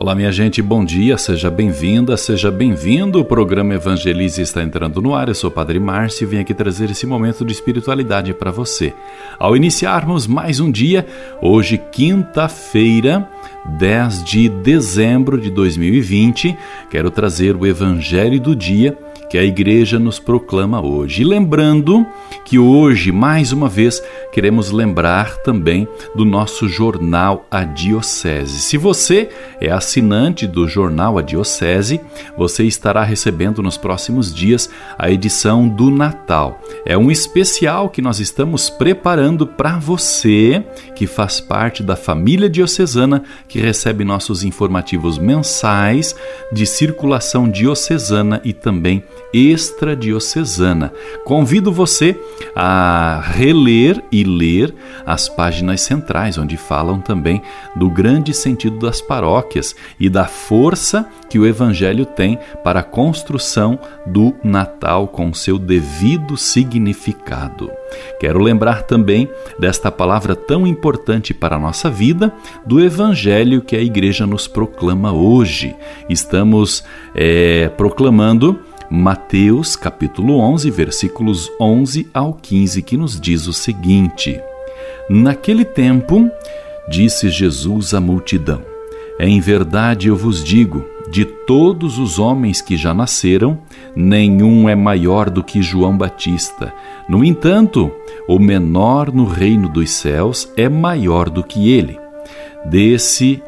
Olá, minha gente, bom dia, seja bem-vinda, seja bem-vindo. O programa Evangelize está entrando no ar. Eu sou o Padre Márcio e vim aqui trazer esse momento de espiritualidade para você. Ao iniciarmos mais um dia, hoje, quinta-feira, 10 de dezembro de 2020, quero trazer o Evangelho do dia que a igreja nos proclama hoje. E lembrando que hoje, mais uma vez, queremos lembrar também do nosso jornal A Diocese. Se você é assinante do jornal A Diocese, você estará recebendo nos próximos dias a edição do Natal. É um especial que nós estamos preparando para você que faz parte da família diocesana que recebe nossos informativos mensais de circulação diocesana e também extradiocesana. Convido você a reler e ler as páginas centrais, onde falam também do grande sentido das paróquias e da força que o Evangelho tem para a construção do Natal com seu devido significado. Quero lembrar também desta palavra tão importante para a nossa vida, do Evangelho que a Igreja nos proclama hoje. Estamos é, proclamando Mateus capítulo 11, versículos 11 ao 15, que nos diz o seguinte: Naquele tempo, disse Jesus à multidão: Em verdade eu vos digo, de todos os homens que já nasceram, nenhum é maior do que João Batista. No entanto, o menor no reino dos céus é maior do que ele. Desse,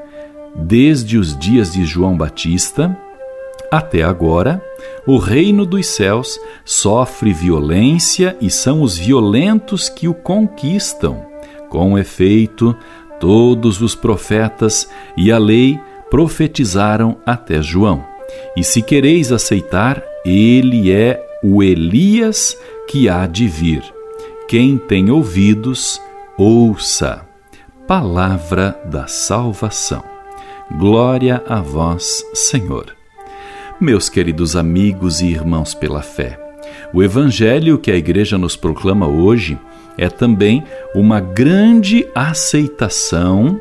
desde os dias de João Batista até agora, o reino dos céus sofre violência e são os violentos que o conquistam. Com efeito, todos os profetas e a lei profetizaram até João. E se quereis aceitar, ele é o Elias que há de vir. Quem tem ouvidos, ouça. Palavra da salvação. Glória a vós, Senhor. Meus queridos amigos e irmãos pela fé, o Evangelho que a Igreja nos proclama hoje é também uma grande aceitação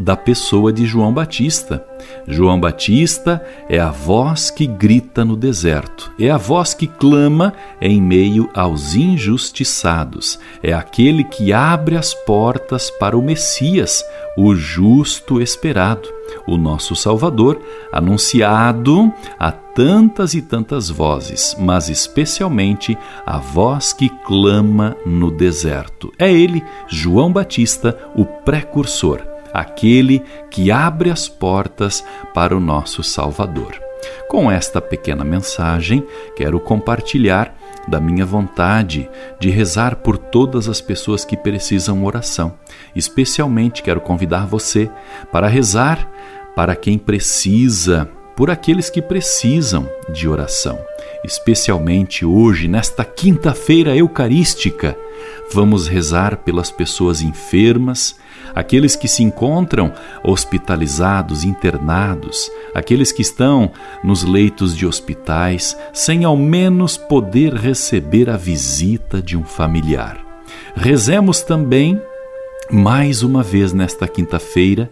da pessoa de João Batista. João Batista é a voz que grita no deserto, é a voz que clama em meio aos injustiçados, é aquele que abre as portas para o Messias, o justo esperado, o nosso Salvador, anunciado a tantas e tantas vozes, mas especialmente a voz que clama no deserto. É ele, João Batista, o precursor aquele que abre as portas para o nosso Salvador. Com esta pequena mensagem, quero compartilhar da minha vontade de rezar por todas as pessoas que precisam oração. Especialmente quero convidar você para rezar para quem precisa, por aqueles que precisam de oração. Especialmente hoje, nesta quinta-feira eucarística, vamos rezar pelas pessoas enfermas, aqueles que se encontram hospitalizados, internados, aqueles que estão nos leitos de hospitais, sem ao menos poder receber a visita de um familiar. Rezemos também, mais uma vez nesta quinta-feira,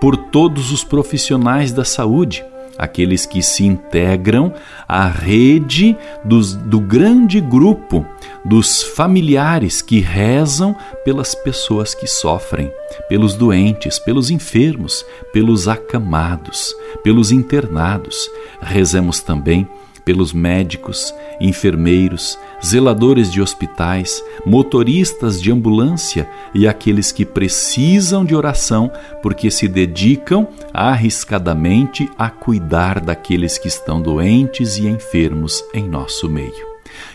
por todos os profissionais da saúde aqueles que se integram à rede dos, do grande grupo dos familiares que rezam pelas pessoas que sofrem, pelos doentes, pelos enfermos, pelos acamados, pelos internados. Rezemos também pelos médicos, enfermeiros, zeladores de hospitais, motoristas de ambulância e aqueles que precisam de oração porque se dedicam arriscadamente a cuidar daqueles que estão doentes e enfermos em nosso meio.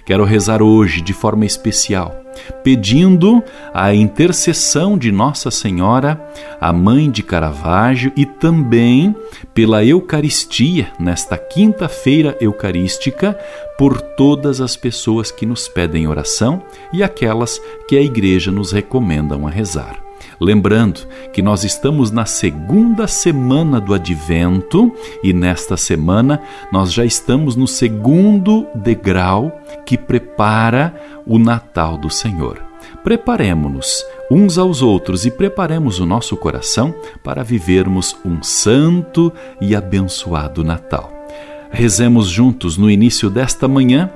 Quero rezar hoje de forma especial, pedindo a intercessão de Nossa Senhora, a Mãe de Caravaggio, e também pela Eucaristia, nesta quinta-feira eucarística, por todas as pessoas que nos pedem oração e aquelas que a Igreja nos recomenda a rezar. Lembrando que nós estamos na segunda semana do advento e nesta semana nós já estamos no segundo degrau que prepara o Natal do Senhor. Preparemos-nos uns aos outros e preparemos o nosso coração para vivermos um santo e abençoado Natal. Rezemos juntos no início desta manhã,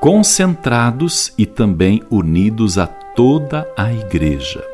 concentrados e também unidos a toda a Igreja.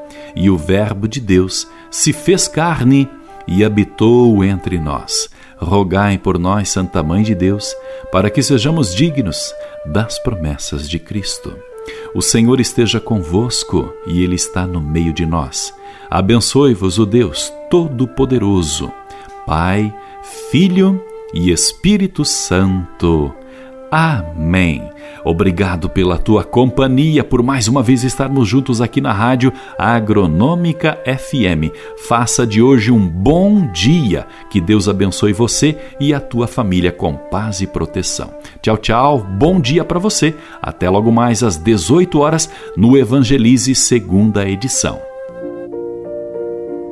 e o Verbo de Deus se fez carne e habitou entre nós. Rogai por nós, Santa Mãe de Deus, para que sejamos dignos das promessas de Cristo. O Senhor esteja convosco e Ele está no meio de nós. Abençoe-vos o Deus Todo-Poderoso, Pai, Filho e Espírito Santo. Amém. Obrigado pela tua companhia, por mais uma vez estarmos juntos aqui na Rádio Agronômica FM. Faça de hoje um bom dia. Que Deus abençoe você e a tua família com paz e proteção. Tchau, tchau. Bom dia para você. Até logo mais às 18 horas no Evangelize segunda edição.